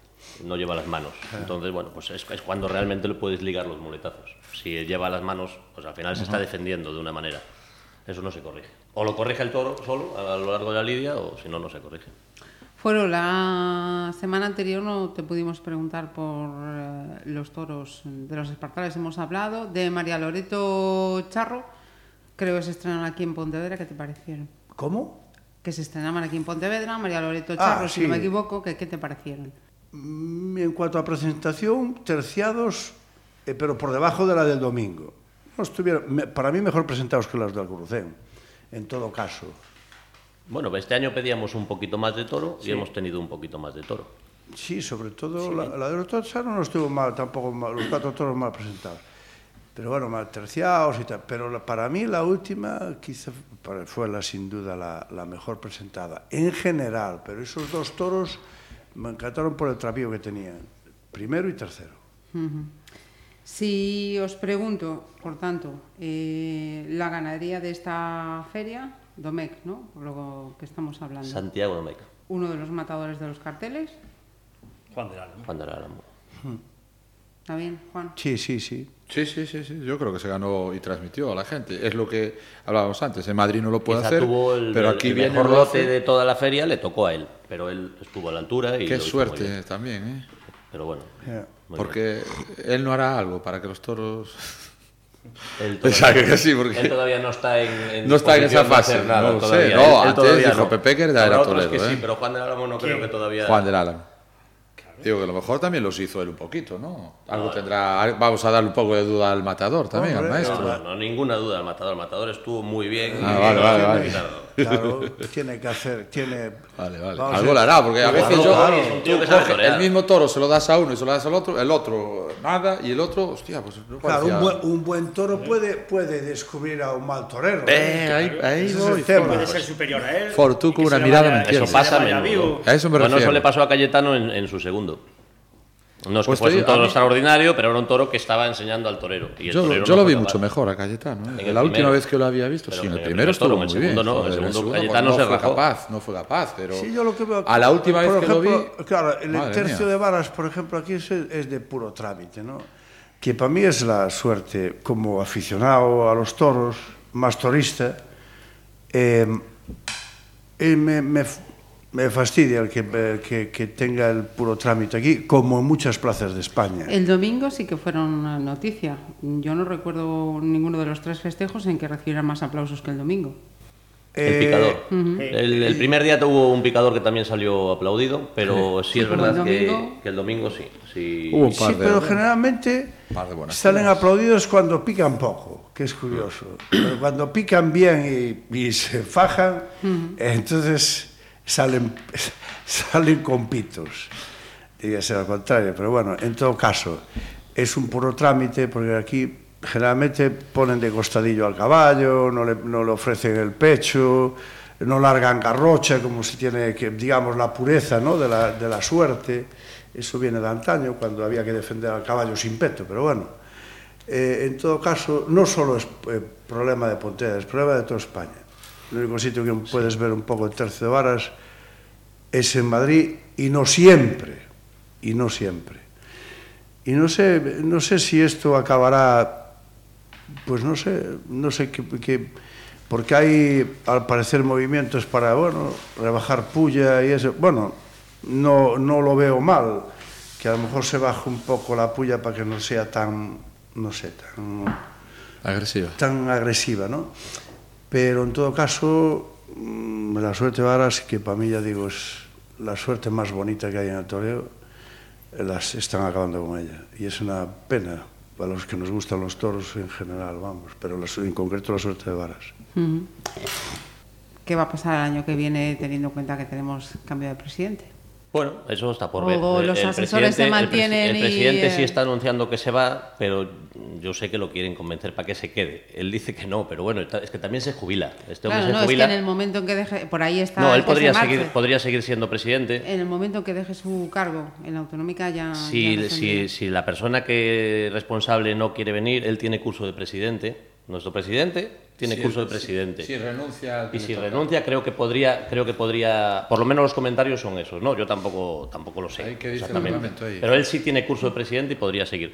no lleva las manos. Entonces, bueno, pues es, es cuando realmente le puedes ligar los muletazos. Si lleva las manos, pues al final se está defendiendo de una manera. Eso no se corrige. O lo corrige el toro solo a lo largo de la lidia, o si no, no se corrige. Fueron la semana anterior no te pudimos preguntar por eh, los toros de los espartales, hemos hablado. De María Loreto Charro, creo que se estrenaron aquí en Pontevedra, ¿qué te parecieron? ¿Cómo? Que se estrenaban aquí en Pontevedra, María Loreto Ah, Charro, si no me equivoco, ¿qué, qué te parecieron? Mm, En cuanto a presentación, terciados, eh, pero por debajo de la del domingo. No estuvieron, me- para mí mejor presentados que las del Alcurucén, en todo caso. Bueno, este año pedíamos un poquito más de toro y hemos tenido un poquito más de toro. Sí, sobre todo la, la de los toros no estuvo mal, tampoco mal, los cuatro toros mal presentados. Pero bueno, mal terciados y tal. Pero la- para mí la última quizá fue la sin duda la, la mejor presentada. En general, pero esos dos toros me encantaron por el trapío que tenían. Primero y tercero. Si os pregunto, por tanto, eh, la ganadería de esta feria, Domecq, ¿no? Por lo que estamos hablando. Santiago Domecq, Uno de los matadores de los carteles. Juan del Álamo. Juan del Álamo. ¿Está bien, Juan? Sí, sí, sí. Sí, sí, sí, sí. Yo creo que se ganó y transmitió a la gente. Es lo que hablábamos antes. En Madrid no lo puede Quizá hacer, tuvo el, pero el- aquí el viene mejor hace. de toda la feria, le tocó a él, pero él estuvo a la altura y Qué suerte bien. también, ¿eh? Pero bueno, muy Porque él no hará algo para que los toros... bien. Él Pensaba que sí, porque- él todavía no está en, en No está en esa fase, nada no lo sé. todavía. No, Él- él antes todavía dijo no. Pepe que era otros torero, que sí, ¿eh? pero Juan del Álamo no creo que todavía... Juan del Álamo. Digo que a lo mejor también los hizo él un poquito, ¿no? Algo tendrá... Vamos a darle un poco de duda al matador también, Hombre, al maestro. No, no, ninguna duda, el matador. El matador estuvo muy bien. Ah, y- vale, vale, vale. Claro. Tiene que hacer, tiene... Vale, vale. Vamos a Algo ver. le hará, porque a veces Claro, yo... claro, tío que sabe torear. el mismo toro se lo das a uno y se lo das al otro, el otro nada, y el otro, hostia, pues no Claro, un buen, un buen toro puede, puede descubrir a un mal torero. Eh, ahí, ahí Ese es voy. el tema. Puede ser superior a él. For tú y con una mirada me. Eso pasa a menudo. A eso me Bueno, refiero. eso le pasó a Cayetano en, en su segundo. No es que Pues fuese un toro mí- extraordinario, pero era un toro que estaba enseñando al torero. Y el Yo, torero yo no lo vi mucho mejor a Cayetano. ¿eh? La última vez que lo había visto, Pero sí, en el el primero estuvo en el muy bien. segundo no, el segundo Cayetano no se fue rajó. capaz, no fue capaz, pero Sí, yo lo que veo. a la última vez que lo vi, Claro, el tercio mía. de varas, por ejemplo, aquí es, es de puro trámite, ¿no? Que para mí es la suerte, como aficionado a los toros, más torista, eh, eh, me, me, me fastidia el que, el que, que tenga el puro trámite aquí, como en muchas plazas de España. El domingo sí que fueron una noticia. Yo no recuerdo ninguno de los tres festejos en que recibieran más aplausos que el domingo. El Eh, picador. El, el primer día tuvo un picador que también salió aplaudido, pero sí es verdad el que, domingo. que el domingo sí. sí. Hubo un par Sí, de- pero generalmente par de buenas salen aplaudidos cuando pican poco, que es curioso. Pero cuando pican bien y, y se fajan, entonces salen, salen con pitos. Diría ser al contrario, pero bueno, en todo caso, es un puro trámite porque aquí generalmente ponen de costadillo al caballo, no le, no le ofrecen el pecho, no largan garrocha como si tiene que, digamos, la pureza ¿no? de, la, de la suerte. Eso viene de antaño, cuando había que defender al caballo sin peto, pero bueno. Eh, en todo caso, no solo es eh, problema de Pontevedra, es problema de toda España. o único sitio que podes ver un pouco de terce de varas es en Madrid e no siempre e no siempre e non sé, no sé si isto acabará pues non sé, no sé que, que porque hai al parecer movimientos para, bueno, rebajar pulla y eso, bueno, no, no lo veo mal, que a lo mejor se baje un poco la puya para que no sea tan, no sé, tan... Agresiva. Tan agresiva, ¿no? Pero en todo caso, mm, la suerte de varas que para mí ya digo es la suerte más bonita que hay en el toreo, las están acabando con ella. Y es una pena para los que nos gustan los toros en general, vamos, pero la, en concreto la suerte de varas. ¿Qué va a pasar el año que viene teniendo en cuenta que tenemos cambio de presidente? Bueno, eso está por O ver. los El asesores se el mantienen El, presidente eh, sí está anunciando que se va, pero yo sé que lo quieren convencer para que se quede. Él dice que no, pero bueno, es que también se jubila. Este hombre Claro, se no, es que jubila. en el momento en que deje, por ahí está. no, él se podría seguir, podría seguir siendo presidente. En el momento en que deje su cargo en la autonómica ya. Si, ya si, si la persona que es responsable no quiere venir, él tiene curso de presidente. Nuestro presidente tiene curso de presidente. Si renuncia... Y si renuncia, creo que podría, creo que podría, por lo menos los comentarios son esos, ¿no? Yo tampoco, tampoco lo sé Ahí, ¿qué dice el exactamente. Pero él sí tiene curso de presidente y podría seguir.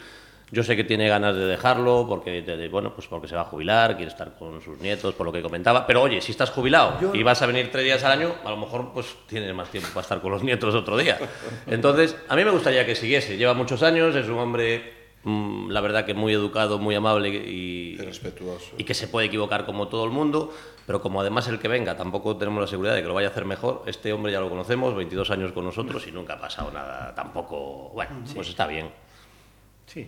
Yo sé que tiene ganas de dejarlo porque, de- de- bueno, pues porque se va a jubilar, quiere estar con sus nietos, por lo que comentaba. Pero oye, si estás jubilado y vas a venir tres días al año, a lo mejor pues tienes más tiempo para estar con los nietos otro día. Entonces, a mí me gustaría que siguiese. Lleva muchos años, es un hombre, la verdad que muy educado, muy amable y, respetuoso. y que se puede equivocar como todo el mundo, pero como además el que venga tampoco tenemos la seguridad de que lo vaya a hacer mejor, este hombre ya lo conocemos, 22 años con nosotros y nunca ha pasado nada tampoco, bueno, pues está bien. Sí.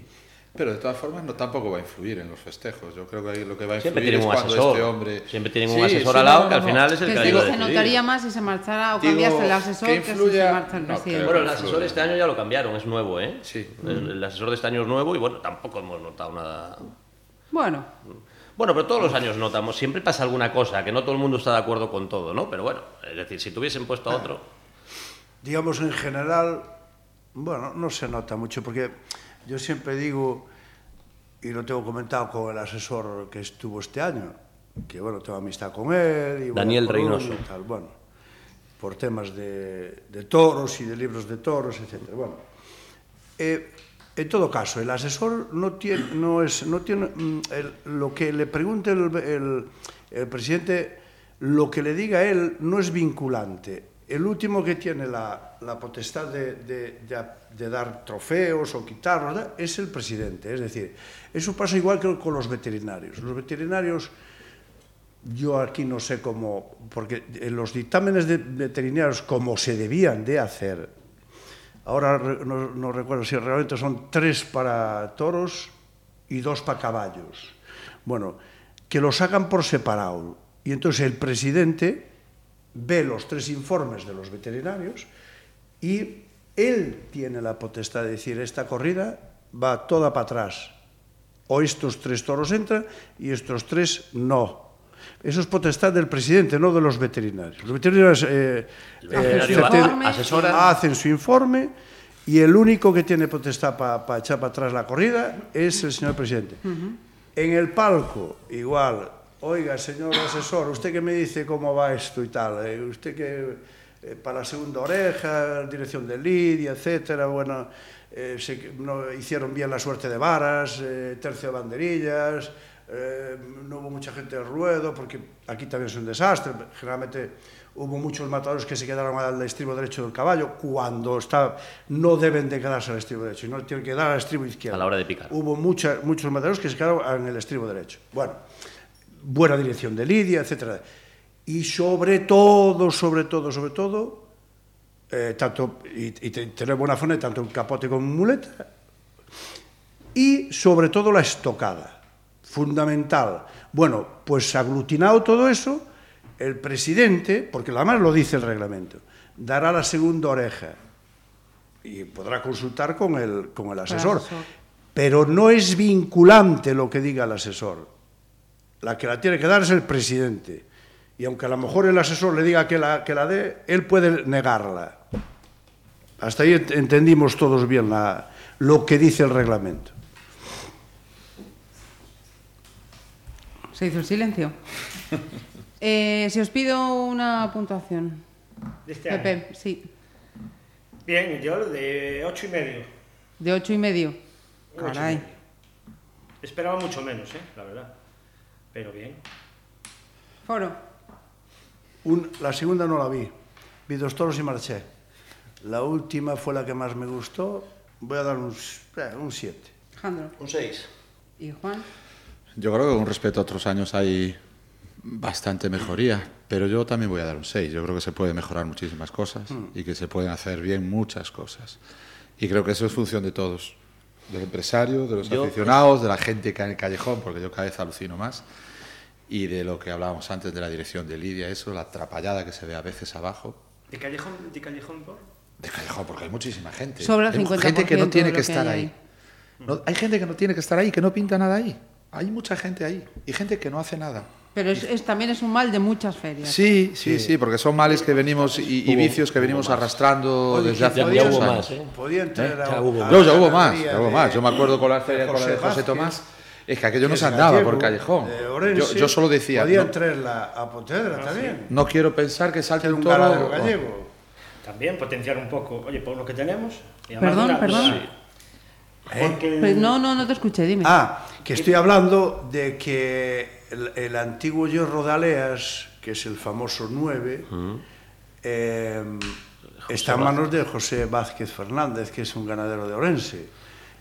Pero de todas formas no tampoco va a influir en los festejos. Yo creo que ahí lo que va a influir Siempre tienen es un cuando asesor. este hombre... Siempre tienen un Sí, asesor sí, al no, lado no, que al no. final es el Que que a se notaría más si se marchara o Digo, cambiase el asesor que que, si influya- se marcha el presidente. Bueno, el asesor este año ya lo cambiaron, es nuevo, ¿eh? Sí. El, el asesor de este año es nuevo y bueno, tampoco hemos notado nada. Bueno, Bueno, pero todos los años notamos, siempre pasa alguna cosa, que no todo el mundo está de acuerdo con todo, ¿no? Pero bueno, es decir, si tuviesen puesto a otro. digamos en general, bueno, no se nota mucho, porque yo siempre digo, y lo tengo comentado con el asesor que estuvo este año, que bueno, tengo amistad con él. Y, Daniel Reynoso. y tal, bueno, por temas de, de toros y de libros de toros, etc. Bueno, eh, en todo caso, el asesor no tiene, no es, no tiene mm, el- lo que le pregunte el, el- el presidente, lo que le diga él no es vinculante. El último que tiene la, potestad de, dar trofeos o quitarlos es el presidente. Es decir, eso pasa igual que con los veterinarios. Los veterinarios yo aquí no sé cómo, porque los dictámenes veterinarios como se debían de hacer, ahora no, no recuerdo si realmente son tres para toros y dos para caballos. Bueno, que los hagan por separado. Y entonces el presidente ve los tres informes de los veterinarios y él tiene la potestad de decir, esta corrida va toda para atrás. O estos tres toros entran y estos tres no. Eso es potestad del presidente, no de los veterinarios. Los veterinarios eh, veterinario eh, va- hacen su informe y el único que tiene potestad para echar para atrás la corrida es el señor presidente. En el palco, igual, oiga, señor asesor, usted que me dice cómo va esto y tal, eh, usted que eh, para la segunda oreja, dirección de lidia, etcétera, bueno, eh, se- no hicieron bien la suerte de varas, eh, tercio de banderillas, no hubo mucha gente de ruedo, porque aquí también es un desastre, generalmente hubo muchos matadores que se quedaron al estribo derecho del caballo, cuando está, no deben de quedarse al estribo derecho, no tienen que dar al estribo izquierdo. A la hora de picar. Hubo mucha- muchos matadores que se quedaron en el estribo derecho. Bueno, buena dirección de lidia, etcétera. Y sobre todo, sobre todo, sobre todo, eh, tanto, y, y te- tener buena fone tanto en capote como en muleta, y sobre todo la estocada, fundamental. Bueno, pues aglutinado todo eso, el presidente, porque la más lo dice el reglamento, dará la segunda oreja y podrá consultar con el, con el asesor. Pero no es vinculante lo que diga el asesor. La que la tiene que dar es el presidente. Y aunque a lo mejor el asesor le diga que la, que la dé, él puede negarla. Hasta ahí ent- entendimos todos bien la- lo que dice el reglamento. se hizo el silencio. Eh, si os pido una puntuación. De este año. Pepe, sí. Bien, yo de ocho y medio. De ocho y medio. Un ocho y Caray. medio. Esperaba mucho menos, ¿eh? La verdad. Pero bien. Foro. Un- la segunda no la vi. Vi dos toros y marché. La última fue la que más me gustó. Voy a dar un 7. Alejandro. Un 6. ¿Y Juan? Yo creo que con respecto a otros años hay bastante mejoría, pero yo también voy a dar un 6. Yo creo que se puede mejorar muchísimas cosas y que se pueden hacer bien muchas cosas. Y creo que eso es función de todos, del empresario, de los Yo- aficionados, de la gente que hay en el callejón, porque yo cada vez alucino más, y de lo que hablábamos antes de la dirección de Lidia, eso, la atrapallada que se ve a veces abajo. ¿De callejón, de callejón por? De callejón, porque hay muchísima gente. Sobra el hay 50% gente que no tiene de que que estar hay ahí. ahí. No, hay gente que no tiene que estar ahí, que no pinta nada ahí. Hay mucha gente ahí y gente que no hace nada. Pero es, es- también es un mal de muchas ferias. Sí, sí, sí, porque son males que venimos y, y vicios que venimos arrastrando Oye, desde hace muchos hubo años. más, ¿eh? Podían a- Ya hubo a más. No, ya hubo más, ya hubo más. Yo me acuerdo con la feria con la de José Vázquez, Tomás, es que aquello que no se andaba gallego, por callejón. Yo, Orense. yo solo decía, Podían no, traerla a Pontevedra también. no quiero pensar que salte un toro. gallego. También potenciar un poco, oye, por lo que tenemos. y Perdón, de una- perdón. Sí. Porque Pues no, no, no te escuché, dime. Ah, que estoy hablando de que el, el antiguo hierro de Aleas, que es el famoso 9, eh, está en manos de José Vázquez Fernández, que es un ganadero de Orense.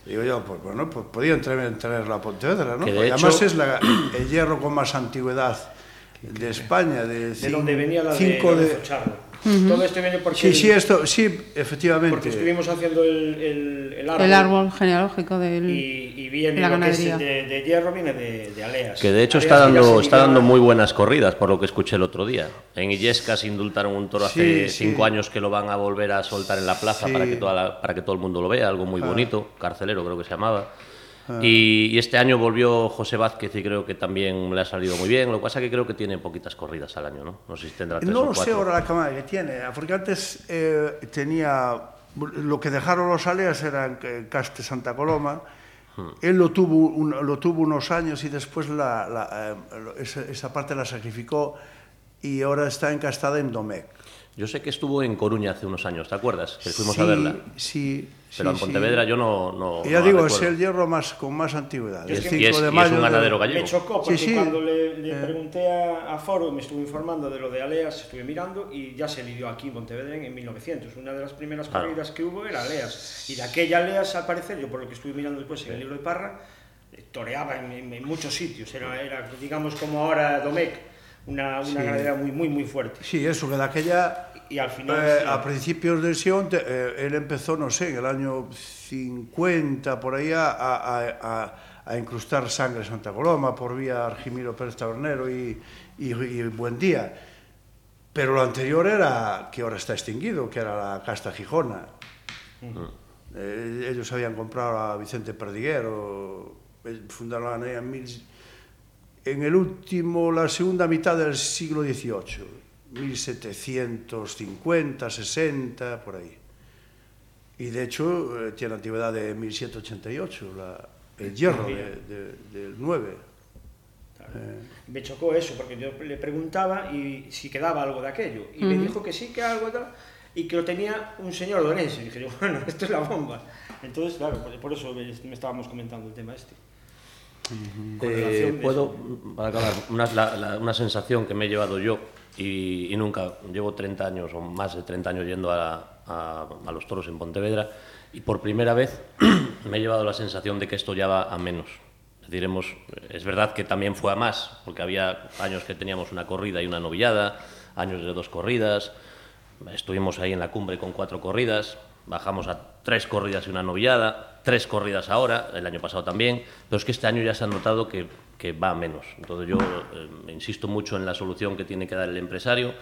Digo yo, pues bueno, pues podían traer, traerla a Pontevedra, ¿no? De Porque además hecho- es la- el hierro con más antigüedad de España, de, de donde venía la de cinco de, Lorenzo Charro. Todo esto viene porque, Sí, sí, esto, sí, efectivamente. porque estuvimos haciendo el, el, el árbol, El árbol genealógico del... y, y viene la lo que es ganadería. de, de hierro, viene de, de aleas. Que de hecho Aleas está dando, está dando muy buenas corridas, por lo que escuché el otro día. En Illescas indultaron un toro hace Sí, sí. cinco años que lo van a volver a soltar en la plaza Sí. para, que toda la- para que todo el mundo lo vea, algo muy bonito, carcelero creo que se llamaba. Y, y este año volvió José Vázquez y creo que también le ha salido muy bien. Lo que pasa es que creo que tiene poquitas corridas al año, ¿no? No sé si tendrá tres No o lo sé ahora la camada que tiene, porque antes eh, tenía. Lo que dejaron los aleas eran Caste Santa Coloma. Hmm. Él lo tuvo, un- lo tuvo unos años y después la, la, eh, esa, esa parte la sacrificó y ahora está encastada en Domecq. Yo sé que estuvo en Coruña hace unos años, ¿te acuerdas? Que fuimos sí, a verla. Sí. Pero sí, en Pontevedra sí. yo no. no ya no digo, es el hierro más, con más antigüedad. Y el es- 5 y es- de y es mayo un de- ganadero gallego. Me chocó porque Sí, sí. cuando le, le Eh. pregunté a, a Foro, me estuve informando de lo de Aleas, estuve mirando y ya se lidió aquí en Pontevedra en 1900. Una de las primeras Claro. corridas que hubo era Aleas. Y de aquella Aleas, al parecer, yo por lo que estuve mirando después en el libro de Parra, eh, toreaba en, en- en muchos sitios. Era, era, digamos, como ahora Domecq, una, una sí. gradera muy, muy, muy fuerte. Sí, eso, que de aquella... Y al final, eh, sí. A principios del siglo, eh, él empezó, no sé, en el año 50, por ahí, a, a, a, a incrustar sangre en Santa Coloma por vía Argimiro Pérez Tabernero y, y, y Buendía. Pero lo anterior era, que ahora está extinguido, que era la casta Gijona. Uh -huh. eh, ellos habían comprado a Vicente Perdiguero, eh, fundaron la en 1000... en el último, la segunda mitad del siglo XVIII. 1750, 60, por ahí. Y de hecho eh, tiene antigüedad de 1788, la- el hierro de- de- del 9. me chocó eso, porque yo le preguntaba y si quedaba algo de aquello. Y me dijo que sí, que algo y tal, y que lo tenía un señor donense. Y dije yo, bueno, esto es la bomba. Entonces, claro, por, por eso me, me estábamos comentando el tema este. Eh, puedo, para acabar, una, la- la- una sensación que me he llevado yo y, y nunca, llevo 30 años o más de 30 años yendo a, a- a los toros en Pontevedra y por primera vez me he llevado la sensación de que esto ya va a menos. Diremos, es verdad que también fue a más, porque había años que teníamos una corrida y una novillada, años de dos corridas, estuvimos ahí en la cumbre con cuatro corridas, bajamos a tres corridas y una novillada, tres corridas ahora, el año pasado también, pero es que este año ya se ha notado que, que va a menos. Entonces yo eh, insisto mucho en la solución que tiene que dar el empresario,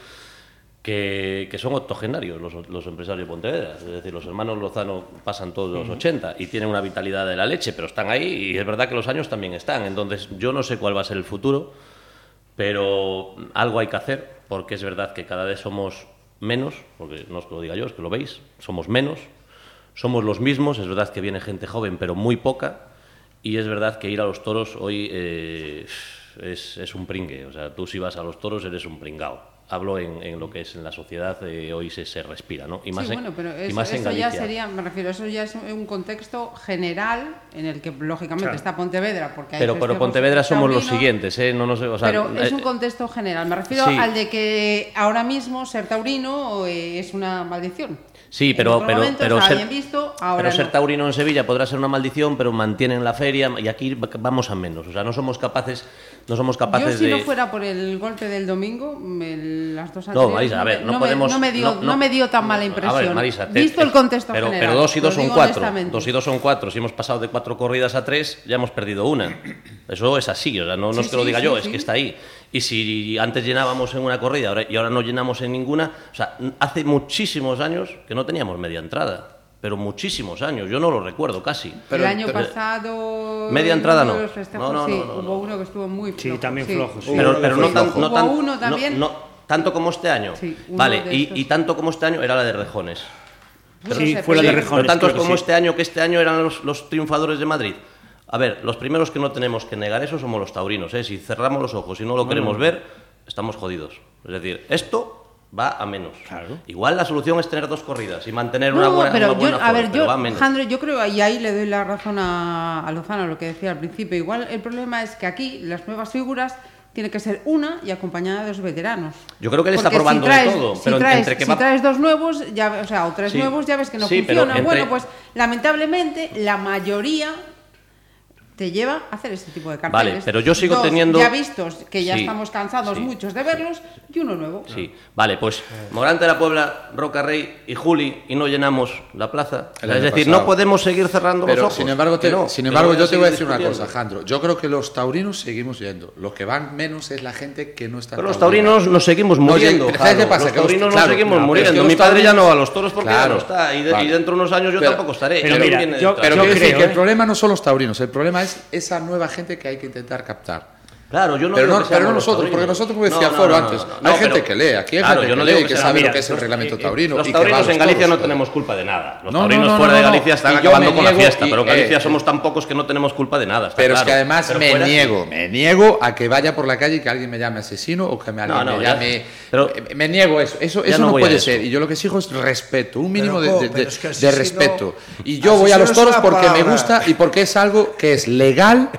que, que son octogenarios los, los empresarios de Pontevedra. Es decir, los hermanos Lozano pasan todos los 80 y tienen una vitalidad de la leche, pero están ahí y es verdad que los años también están. Entonces yo no sé cuál va a ser el futuro, pero algo hay que hacer, porque es verdad que cada vez somos menos, porque no os lo diga yo, es que lo veis, somos menos, somos los mismos, es verdad que viene gente joven, pero muy poca, y es verdad que ir a los toros hoy eh, es, es un pringue, o sea, tú si vas a los toros eres un pringao. Hablo en, en lo que es en la sociedad, eh, hoy se, se respira, ¿no? Y más sí, en, bueno, pero y eso, en ya sería, me refiero, eso ya es un contexto general en el que lógicamente Claro. está Pontevedra, porque hay Pero, pero Pontevedra somos los siguientes, ¿eh? No nos, o sea, pero es eh, un contexto general. Me refiero sí. al de que ahora mismo ser taurino eh, es una maldición. Sí, pero, pero, pero, ser, bien visto, ahora pero ser no. taurino en Sevilla podrá ser una maldición, pero mantienen la feria y aquí va- vamos a menos. O sea, no somos capaces, no somos Yo capaces si de. no fuera por el golpe del domingo, me- las dos No, anteriores Marisa, a ver, no, me- podemos. no me dio, no, me dio tan mala impresión. A ver, Marisa, te- visto el contexto pero, general. Pero dos y dos son cuatro. Dos y dos son cuatro. Si hemos pasado de cuatro corridas a tres, ya hemos perdido una. Eso es así, o sea, no, no Sí, es que lo diga sí, yo, es que está ahí. Y si antes llenábamos en una corrida ahora- y ahora no llenamos en ninguna, o sea, hace muchísimos años que no teníamos media entrada. Pero muchísimos años, yo no lo recuerdo casi. Pero- el año pero- pasado. Media en entrada uno no. festejos, No, no, sí, no, no, hubo no. uno que estuvo muy Sí, flojo. también flojo, sí. Pero, Uno pero no, tan- flojo. no Hubo tan- uno no- también. no- tanto como este año. Sí, uno vale, de y, estos. y tanto como este año era la de Rejones. Puro Sí, fue la de. Rejones. Pero tanto creo que como sí. este año, que este año eran los, los triunfadores de Madrid. A ver, los primeros que no tenemos que negar eso somos los taurinos. ¿eh? Si cerramos los ojos y no lo queremos ver, estamos jodidos. Es decir, esto va a menos. Claro. Igual la solución es tener dos corridas y mantener No, una buena, pero una yo, buena a forma, ver, pero yo, creo, y ahí le doy la razón a, a Lozano, lo que decía al principio. Igual el problema es que aquí las nuevas figuras tiene que ser una y acompañada de los veteranos. Yo creo que él está Porque probando si de todo, si pero traes, entre que si va- traes dos nuevos, ya, o sea, o tres Sí. nuevos, ya ves que no Sí, funciona. entre- Bueno, pues lamentablemente la mayoría te lleva a hacer este tipo de carteles. Vale, pero yo sigo Dos teniendo- ya vistos, que ya Sí, estamos cansados sí. muchos de verlos, y uno nuevo. Sí, vale, pues Morante de la Puebla, Roca Rey y Juli y no llenamos la plaza. El es decir, pasado. no podemos seguir cerrando Pero los ojos. sin embargo, te- no, sin embargo no yo te voy a decir una cosa. Jandro. Yo creo que los taurinos seguimos yendo. Los que van menos es la gente que no está. Pero los taurinos nos seguimos muriendo. Oye, ¿sabes qué pasa? Los taurinos claro, nos seguimos no, pero es que muriendo. Mi padre ya no a los toros porque ya no está. Y, de- vale. y dentro de unos años yo Pero- tampoco estaré. pero mira, yo- creo, que el ¿eh? problema no son los taurinos, el problema es esa nueva gente que hay que intentar captar. Claro, yo no pero no, que pero seamos no los nosotros, porque nosotros, como decía No, no, Foro no, no, antes, no, hay gente pero- que lee, aquí hay Claro, gente yo que no lee y que que sabe mira, lo que es el reglamento eh, taurino. Los y que va a taurinos los en Galicia toros, no tenemos culpa de nada. Los No, no, taurinos no, fuera no, de. Galicia están Y acabando con la fiesta, y- pero en eh, Galicia somos tan pocos que no tenemos culpa de nada. está Pero es que además Pero me fuera sí. niego, me niego a que vaya por la calle y que alguien me llame asesino o que me, alguien No, no, me llame. pero- eh, me niego eso. Eso, eso no puede ser. Y yo lo que exijo es respeto, un mínimo de, respeto. Y yo voy a los toros porque me gusta y porque es algo que es legal.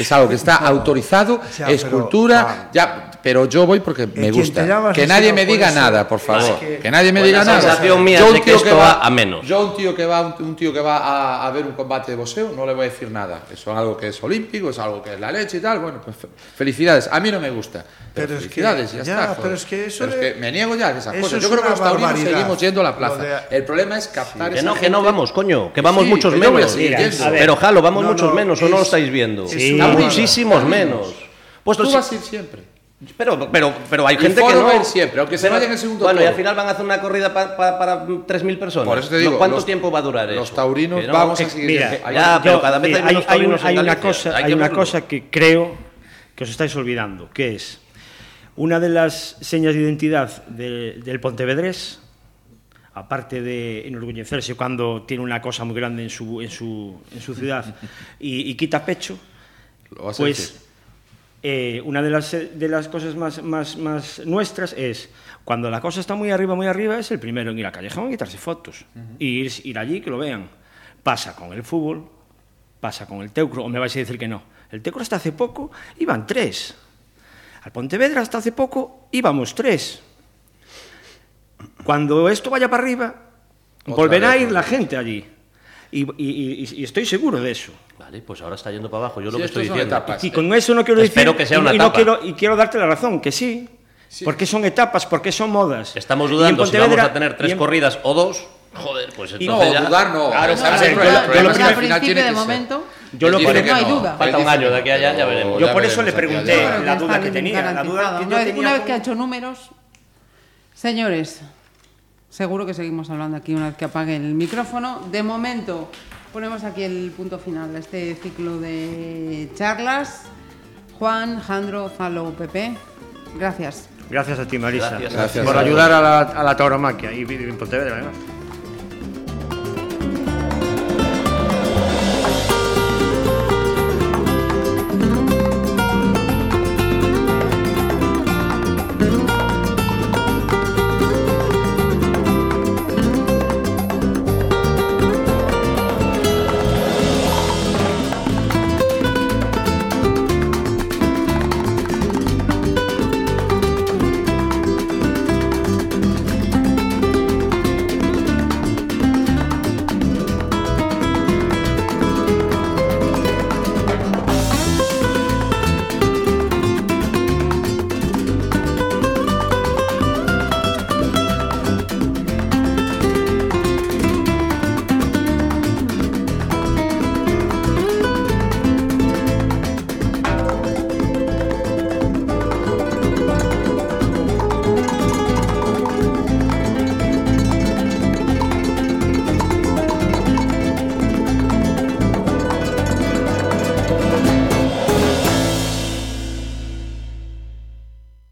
Es algo que está autorizado, Ya, es pero, cultura, Juan. ya, pero yo voy porque me quien gusta. Que nadie me diga nada, por favor. que- Que nadie me diga nada. sensación mía Yo un que tío esto va a menos. Yo un tío que va un, un tío que va a, a ver un combate de boxeo no le voy a decir nada. Eso es algo que es olímpico, es algo que es la leche y tal. Bueno, pues fe- felicidades. A mí no me gusta. Pero, Pero es que- felicidades, ya, ya, está. joder. pero es que eso Pero es que me niego ya a esas cosas. es Yo creo que los taurinos seguimos yendo a la plaza. de- El problema es captar Que esa no, que no vamos, coño, que vamos Sí, muchos que menos. Pero Jalo, vamos muchos no, menos, ¿o no lo es- estáis viendo? Sí. Muchísimos menos. Tú vas a ir siempre. Pero, pero, pero hay Y gente que no. va a ir siempre, aunque se Pero- vaya en el segundo Bueno, y al final van a hacer una corrida pa- pa- para 3.000 personas. Por eso te digo, ¿Cuánto los- tiempo va a durar los eso? taurinos Que no, vamos a seguir Mira. Hay- Ya, pero cada vez mira, hay menos hay, taurinos un- hay en una Galicia, cosa, hay una cosa que creo que os estáis olvidando, que es una de las señas de identidad de- del Pontevedrés, aparte de enorgullecerse cuando tiene una cosa muy grande en su, en su, en su ciudad y, y quita pecho, Lo vas a pues decir. Eh, una de las, de las cosas más, más, más nuestras es cuando la cosa está muy arriba, muy arriba, es el primero en ir a Callejón y quitarse fotos. y ir, ir allí que lo vean. Pasa con el fútbol, pasa con el Teucro, o me vais a decir que no. El Teucro hasta hace poco iban tres. Al Pontevedra hasta hace poco íbamos tres. Cuando esto vaya para arriba, Otra volverá a ir la gente allí. Y, y- y- y estoy seguro de eso. Vale, pues ahora está yendo para abajo. Yo lo Sí, que esto estoy diciendo. etapas. Y con eso no quiero decir. Espero que sea y- una y, no etapa. quiero, y quiero darte la razón, que sí. Porque son etapas, porque son modas. Estamos Y en dudando si vamos a tener tres y en- corridas o dos. Joder, pues Y no, entonces ya... dudar no. Claro, lo problema que- es que al principio tiene de que ser. momento, Yo lo que- que no hay duda. Falta un año de aquí a allá, ya veremos. Yo por eso le pregunté la duda que tenía. La duda que una, yo tenía una vez que ha hecho números, señores, seguro que seguimos hablando aquí una vez que apague el micrófono. De momento, ponemos aquí el punto final de este ciclo de charlas. Juan, Jandro, Zalo, Pepe, gracias. Gracias a ti, Marisa, Gracias. Gracias. por ayudar a la, a la tauromaquia y en Pontevedra, además.